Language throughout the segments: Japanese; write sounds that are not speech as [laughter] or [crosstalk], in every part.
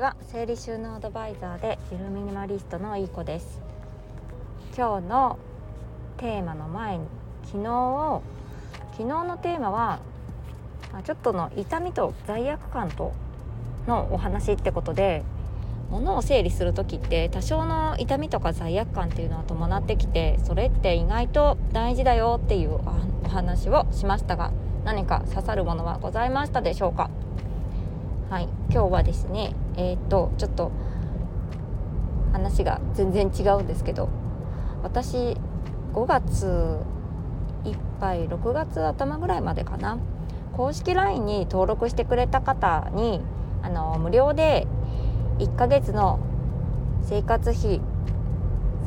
は整理収納アドバイザーでゆるミニマリストのいい子です。今日のテーマの前に昨日昨日のテーマはちょっとの痛みと罪悪感とのお話ってことで物を整理する時って多少の痛みとか罪悪感っていうのは伴ってきてそれって意外と大事だよっていうお話をしましたが何か刺さるものはございましたでしょうか？はい。今日はですねえっ、とちょっと話が全然違うんですけど私5月いっぱい6月頭ぐらいまでかな公式 LINE に登録してくれた方にあの無料で1ヶ月の生活費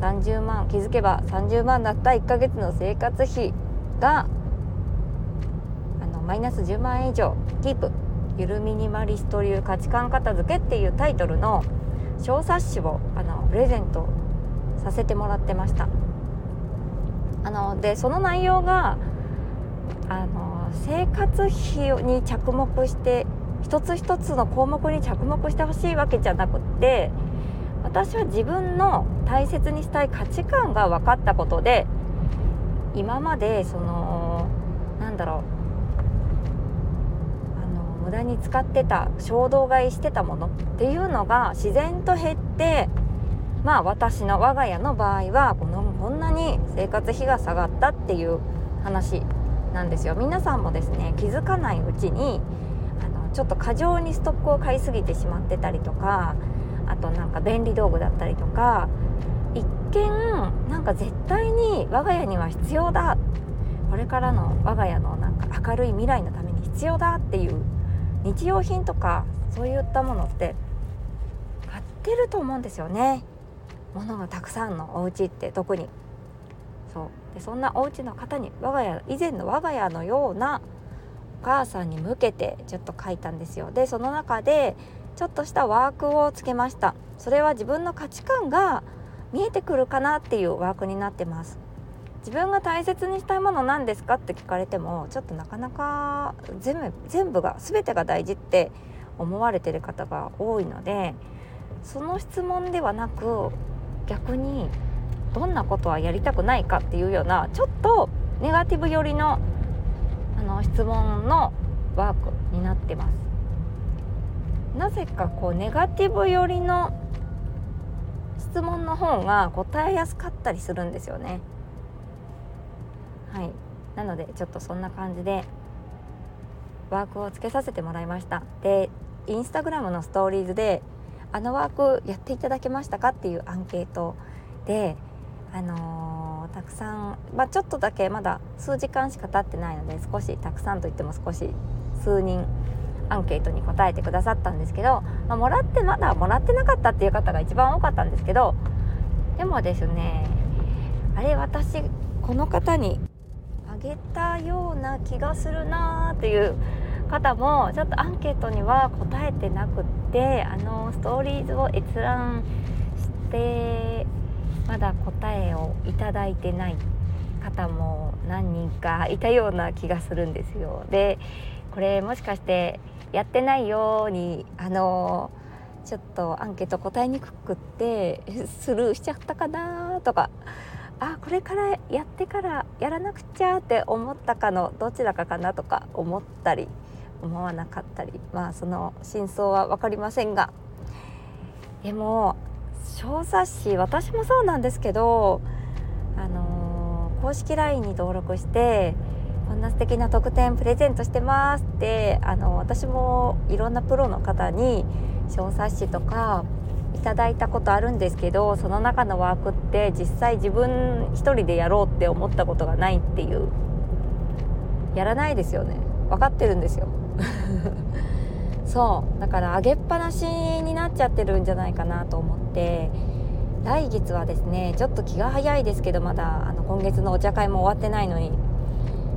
30万気づけば30万だった1ヶ月の生活費があのマイナス10万円以上キープゆるミニマリスト流価値観片付けっていうタイトルの小冊子をあのプレゼントさせてもらってました。あのでその内容があの生活費に着目して一つ一つの項目に着目してほしいわけじゃなくって私は自分の大切にしたい価値観が分かったことで今までそのなんだろう無駄に使ってた衝動買いしてたものっていうのが自然と減ってまあ私の我が家の場合はこのこんなに生活費が下がったっていう話なんですよ。皆さんもですね気づかないうちにあのちょっと過剰にストックを買いすぎてしまってたりとかあとなんか便利道具だったりとか一見なんか絶対に我が家には必要だ。これからの我が家のなんか明るい未来のために必要だっていう日用品とかそういったものって買ってると思うんですよね。物がたくさんのお家って特に。そう。でそんなお家の方に我が家以前の我が家のようなお母さんに向けてちょっと書いたんですよ。でその中でちょっとしたワークをつけました。それは自分の価値観が見えてくるかなっていうワークになってます。自分が大切にしたいもの何ですかって聞かれてもちょっとなかなか全部全部が全てが大事って思われてる方が多いのでその質問ではなく逆にどんなことはやりたくないかっていうようなちょっとネガティブ寄りのあの質問のワークになってます。なぜかこうネガティブ寄りの質問の方が答えやすかったりするんですよね。はい。なのでちょっとそんな感じでワークをつけさせてもらいました。でインスタグラムのストーリーズであのワークやっていただけましたかっていうアンケートであのーたくさん、まあ、ちょっとだけまだ数時間しか経ってないので少したくさんといっても少し数人アンケートに答えてくださったんですけど、まあ、もらってまだもらってなかったっていう方が一番多かったんですけどでもですねあれ私この方にげたような気がするなーっていう方もちょっとアンケートには答えてなくってあのストーリーズを閲覧してまだ答えをいただいてない方も何人かいたような気がするんですよ。でこれもしかしてやってないようにあのちょっとアンケート答えにくくってスルーしちゃったかなとかあこれからやってからやらなくちゃって思ったかのどちらかかなとか思ったり思わなかったりまあその真相は分かりませんが。でも小冊子私もそうなんですけど、あのー、公式 LINE に登録してこんな素敵な特典プレゼントしてますって、あの、私もいろんなプロの方に小冊子とかいただいたことあるんですけどその中のワークって実際自分一人でやろうって思ったことがないっていう。やらないですよね。分かってるんですよ。[laughs] そう。だから上げっぱなしになっちゃってるんじゃないかなと思って。来月はですねちょっと気が早いですけどまだあの今月のお茶会も終わってないのに。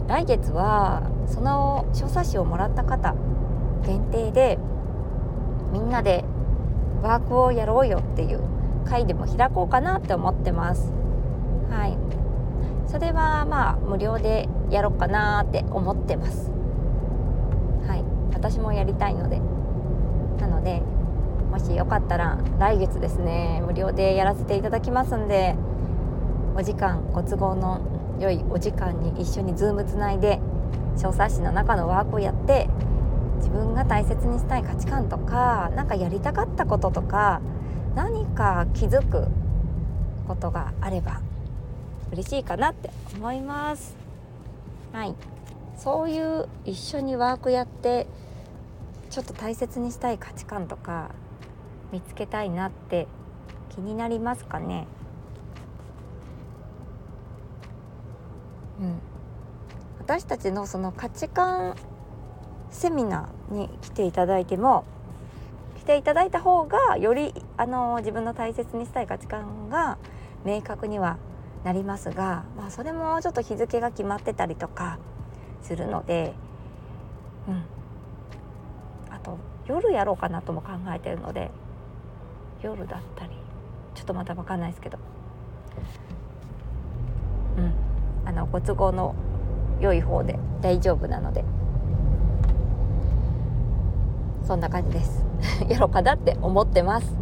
来月はその小冊子をもらった方限定でみんなでワークをやろうよっていう会でも開こうかなって思ってます。はい。それはまあ無料でやろうかなって思ってます。はい。私もやりたいので。なのでもしよかったら来月ですね無料でやらせていただきますんでお時間ご都合の良いお時間に一緒にズームつないで小冊子の中のワークをやって自分が大切にしたい価値観とか何かやりたかったこととか何か気づくことがあれば嬉しいかなって思います。はい。そういう一緒にワークやってちょっと大切にしたい価値観とか見つけたいなって気になりますかね。うん。私たちのその価値観セミナーに来ていただいても来ていただいた方がよりあの自分の大切にしたい価値観が明確にはなりますが、まあ、それもちょっと日付が決まってたりとかするので、うん、あと夜やろうかなとも考えてるので夜だったりちょっとまだ分かんないですけど、うん、あのご都合の良い方で大丈夫なので。そんな感じです。[laughs] やろうかなって思ってます。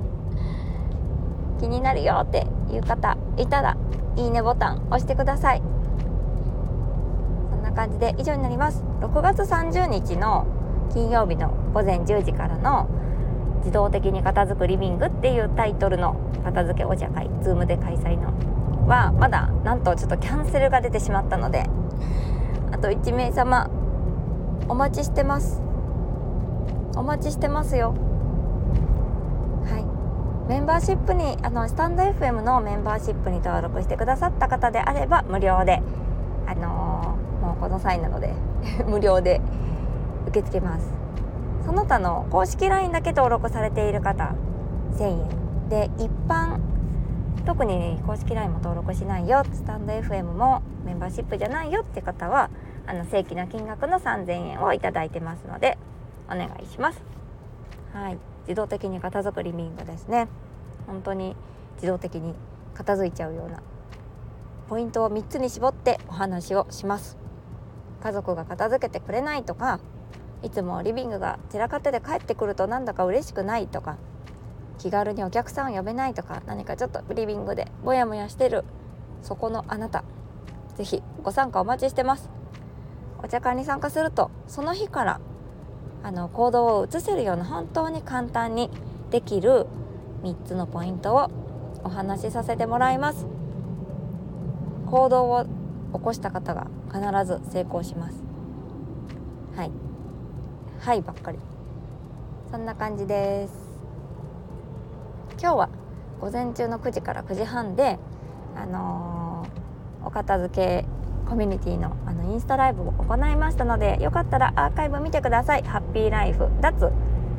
気になるよっていう方いたらいいねボタン押してください。そんな感じで以上になります。6月30日の金曜日の午前10時からの自動的に片付くリビングっていうタイトルの片付けお茶会 Zoom で開催のはまだなんとちょっとキャンセルが出てしまったのであと1名様お待ちしてます。お待ちしてますよ。はい。メンバーシップにあのスタンド FM のメンバーシップに登録してくださった方であれば無料であのー、もうこの際なので [laughs] 無料で受け付けます。その他の公式 LINE だけ登録されている方1000円。で一般特に公式 LINE も登録しないよ。スタンド FM もメンバーシップじゃないよって方はあの正規な金額の3000円を頂いてますのでお願いします。はい。自動的に片付くリビングですね。本当に自動的に片付いちゃうようなポイントを3つに絞ってお話をします。家族が片付けてくれないとかいつもリビングが散らかってて帰ってくるとなんだか嬉しくないとか気軽にお客さんを呼べないとか何かちょっとリビングでモヤモヤしてるそこのあなた是非ご参加お待ちしてます。お茶会に参加するとその日からあの行動を移せるような本当に簡単にできる3つのポイントをお話しさせてもらいます。行動を起こした方が必ず成功します。はい。はいばっかり。そんな感じです。今日は午前中の9時から9時半であのー、お片付けコミュニティののインスタライブを行いましたのでよかったらアーカイブ見てください。ハッピーライフ。脱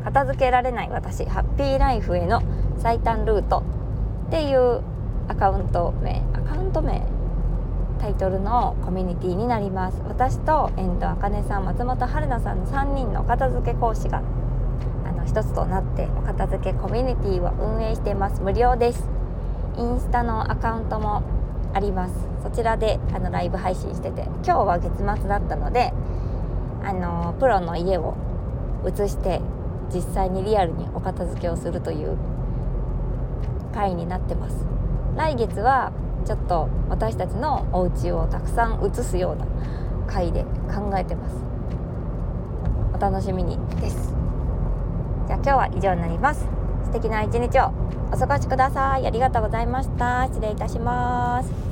片付けられない私ハッピーライフへの最短ルートっていうアカウント名。アカウント名タイトルのコミュニティになります。私と遠藤茜さん松本春菜さんの3人の片付け講師があの一つとなってお片付けコミュニティを運営しています。無料です。インスタのアカウントもあります。そちらであのライブ配信してて今日は月末だったのであのプロの家を移して実際にリアルにお片付けをするという回になってます。来月はちょっと私たちのお家をたくさん移すような回で考えてます。お楽しみにです。じゃあ今日は以上になります。素敵な一日をお過ごしください。ありがとうございました。失礼いたします。